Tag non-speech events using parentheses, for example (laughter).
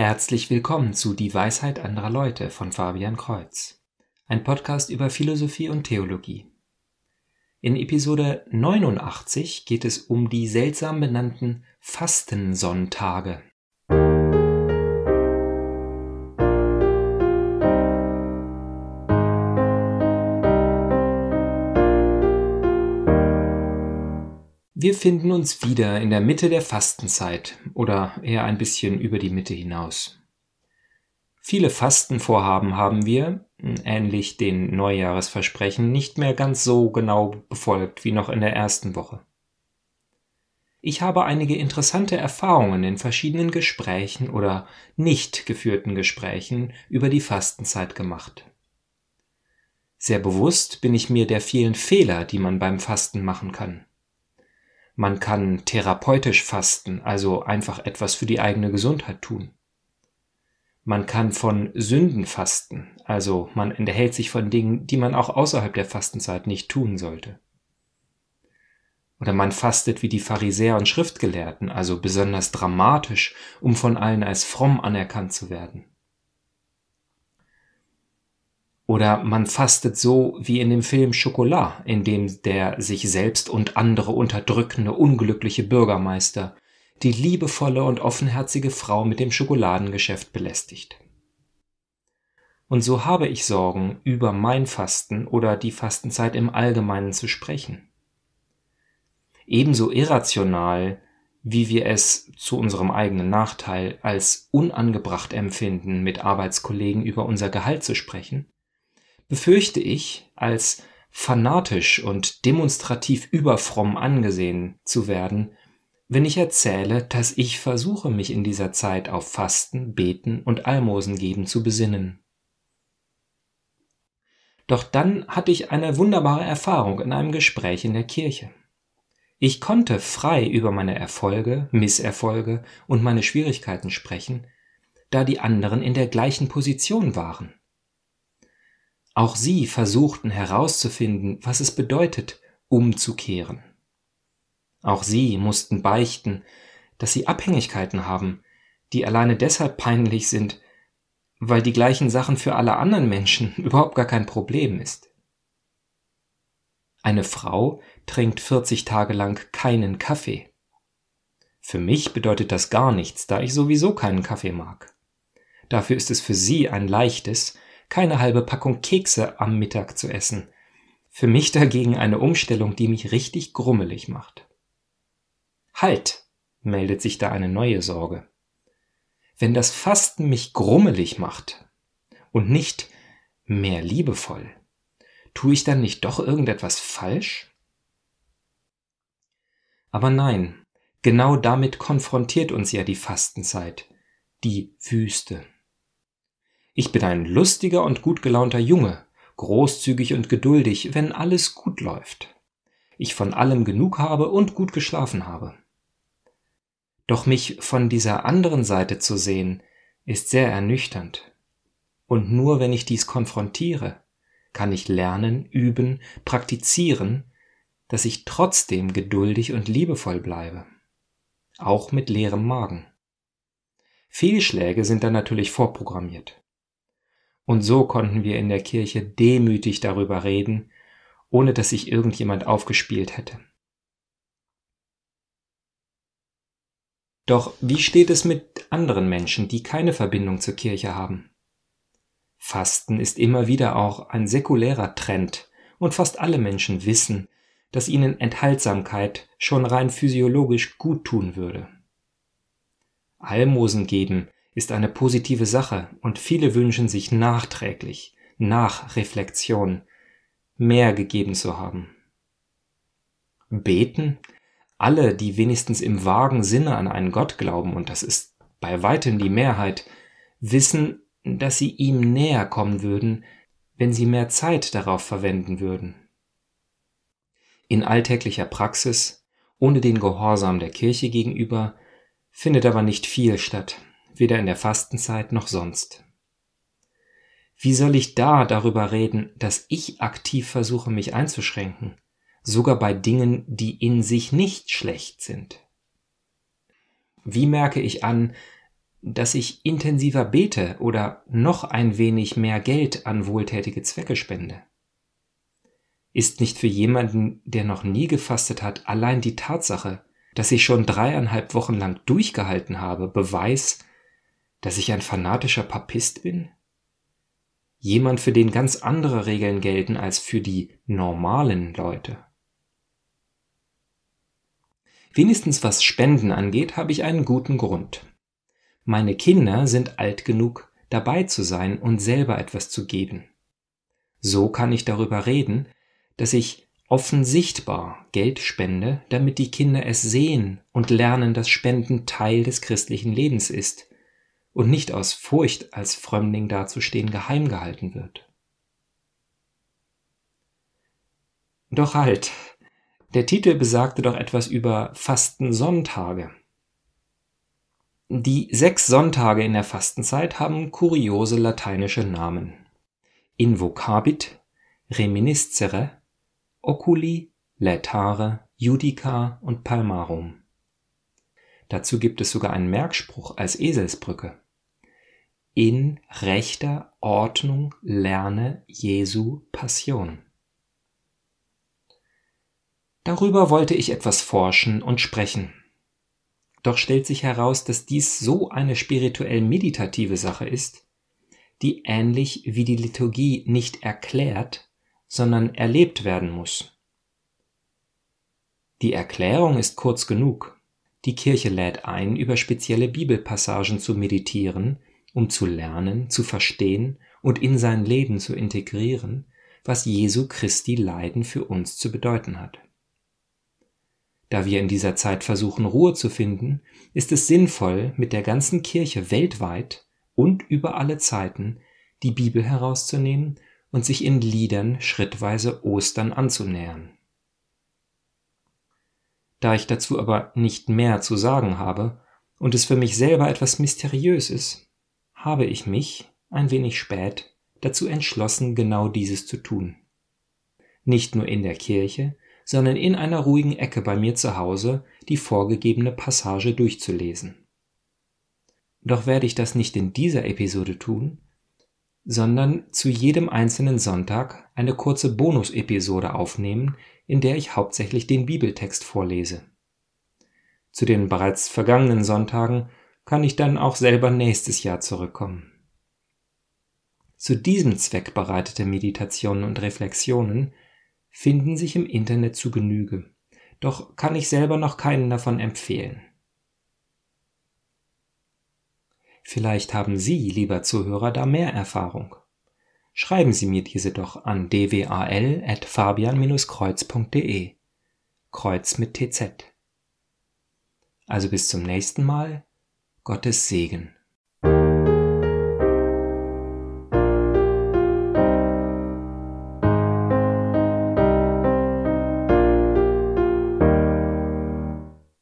Herzlich willkommen zu Die Weisheit anderer Leute von Fabian Kreuz, ein Podcast über Philosophie und Theologie. In Episode 89 geht es um die seltsam benannten Fastensonntage. Wir finden uns wieder in der Mitte der Fastenzeit oder eher ein bisschen über die Mitte hinaus. Viele Fastenvorhaben haben wir, ähnlich den Neujahresversprechen, nicht mehr ganz so genau befolgt wie noch in der ersten Woche. Ich habe einige interessante Erfahrungen in verschiedenen Gesprächen oder nicht geführten Gesprächen über die Fastenzeit gemacht. Sehr bewusst bin ich mir der vielen Fehler, die man beim Fasten machen kann. Man kann therapeutisch fasten, also einfach etwas für die eigene Gesundheit tun. Man kann von Sünden fasten, also man enthält sich von Dingen, die man auch außerhalb der Fastenzeit nicht tun sollte. Oder man fastet wie die Pharisäer und Schriftgelehrten, also besonders dramatisch, um von allen als fromm anerkannt zu werden. Oder man fastet so wie in dem Film Schokolade, in dem der sich selbst und andere unterdrückende, unglückliche Bürgermeister die liebevolle und offenherzige Frau mit dem Schokoladengeschäft belästigt. Und so habe ich Sorgen, über mein Fasten oder die Fastenzeit im Allgemeinen zu sprechen. Ebenso irrational, wie wir es zu unserem eigenen Nachteil als unangebracht empfinden, mit Arbeitskollegen über unser Gehalt zu sprechen, befürchte ich, als fanatisch und demonstrativ überfromm angesehen zu werden, wenn ich erzähle, dass ich versuche, mich in dieser Zeit auf Fasten, Beten und Almosen geben zu besinnen. Doch dann hatte ich eine wunderbare Erfahrung in einem Gespräch in der Kirche. Ich konnte frei über meine Erfolge, Misserfolge und meine Schwierigkeiten sprechen, da die anderen in der gleichen Position waren. Auch sie versuchten herauszufinden, was es bedeutet, umzukehren. Auch sie mussten beichten, dass sie Abhängigkeiten haben, die alleine deshalb peinlich sind, weil die gleichen Sachen für alle anderen Menschen (laughs) überhaupt gar kein Problem ist. Eine Frau trinkt 40 Tage lang keinen Kaffee. Für mich bedeutet das gar nichts, da ich sowieso keinen Kaffee mag. Dafür ist es für sie ein leichtes, keine halbe Packung Kekse am Mittag zu essen. Für mich dagegen eine Umstellung, die mich richtig grummelig macht. Halt, meldet sich da eine neue Sorge. Wenn das Fasten mich grummelig macht und nicht mehr liebevoll, tue ich dann nicht doch irgendetwas falsch? Aber nein, genau damit konfrontiert uns ja die Fastenzeit, die Wüste. Ich bin ein lustiger und gut gelaunter Junge, großzügig und geduldig, wenn alles gut läuft. Ich von allem genug habe und gut geschlafen habe. Doch mich von dieser anderen Seite zu sehen, ist sehr ernüchternd. Und nur wenn ich dies konfrontiere, kann ich lernen, üben, praktizieren, dass ich trotzdem geduldig und liebevoll bleibe. Auch mit leerem Magen. Fehlschläge sind dann natürlich vorprogrammiert. Und so konnten wir in der Kirche demütig darüber reden, ohne dass sich irgendjemand aufgespielt hätte. Doch wie steht es mit anderen Menschen, die keine Verbindung zur Kirche haben? Fasten ist immer wieder auch ein säkulärer Trend, und fast alle Menschen wissen, dass ihnen Enthaltsamkeit schon rein physiologisch gut tun würde. Almosen geben ist eine positive Sache und viele wünschen sich nachträglich, nach Reflexion, mehr gegeben zu haben. Beten? Alle, die wenigstens im vagen Sinne an einen Gott glauben, und das ist bei weitem die Mehrheit, wissen, dass sie ihm näher kommen würden, wenn sie mehr Zeit darauf verwenden würden. In alltäglicher Praxis, ohne den Gehorsam der Kirche gegenüber, findet aber nicht viel statt weder in der Fastenzeit noch sonst. Wie soll ich da darüber reden, dass ich aktiv versuche, mich einzuschränken, sogar bei Dingen, die in sich nicht schlecht sind? Wie merke ich an, dass ich intensiver bete oder noch ein wenig mehr Geld an wohltätige Zwecke spende? Ist nicht für jemanden, der noch nie gefastet hat, allein die Tatsache, dass ich schon dreieinhalb Wochen lang durchgehalten habe, Beweis, dass ich ein fanatischer Papist bin? Jemand, für den ganz andere Regeln gelten als für die normalen Leute. Wenigstens was Spenden angeht, habe ich einen guten Grund. Meine Kinder sind alt genug, dabei zu sein und selber etwas zu geben. So kann ich darüber reden, dass ich offen sichtbar Geld spende, damit die Kinder es sehen und lernen, dass Spenden Teil des christlichen Lebens ist und nicht aus Furcht als Frömmling dazustehen geheim gehalten wird. Doch halt, der Titel besagte doch etwas über Fastensonntage. Die sechs Sonntage in der Fastenzeit haben kuriose lateinische Namen. Invocabit, reminiscere, oculi, laetare, judica und palmarum. Dazu gibt es sogar einen Merkspruch als Eselsbrücke. In rechter Ordnung lerne Jesu Passion. Darüber wollte ich etwas forschen und sprechen. Doch stellt sich heraus, dass dies so eine spirituell meditative Sache ist, die ähnlich wie die Liturgie nicht erklärt, sondern erlebt werden muss. Die Erklärung ist kurz genug. Die Kirche lädt ein, über spezielle Bibelpassagen zu meditieren, um zu lernen, zu verstehen und in sein Leben zu integrieren, was Jesu Christi Leiden für uns zu bedeuten hat. Da wir in dieser Zeit versuchen, Ruhe zu finden, ist es sinnvoll, mit der ganzen Kirche weltweit und über alle Zeiten die Bibel herauszunehmen und sich in Liedern schrittweise Ostern anzunähern. Da ich dazu aber nicht mehr zu sagen habe und es für mich selber etwas mysteriös ist, habe ich mich, ein wenig spät, dazu entschlossen, genau dieses zu tun. Nicht nur in der Kirche, sondern in einer ruhigen Ecke bei mir zu Hause die vorgegebene Passage durchzulesen. Doch werde ich das nicht in dieser Episode tun, sondern zu jedem einzelnen Sonntag eine kurze Bonus-Episode aufnehmen, in der ich hauptsächlich den Bibeltext vorlese. Zu den bereits vergangenen Sonntagen kann ich dann auch selber nächstes Jahr zurückkommen. Zu diesem Zweck bereitete Meditationen und Reflexionen finden sich im Internet zu Genüge, doch kann ich selber noch keinen davon empfehlen. Vielleicht haben Sie, lieber Zuhörer, da mehr Erfahrung. Schreiben Sie mir diese doch an dwal.fabian-kreuz.de. Kreuz mit TZ. Also bis zum nächsten Mal. Gottes Segen.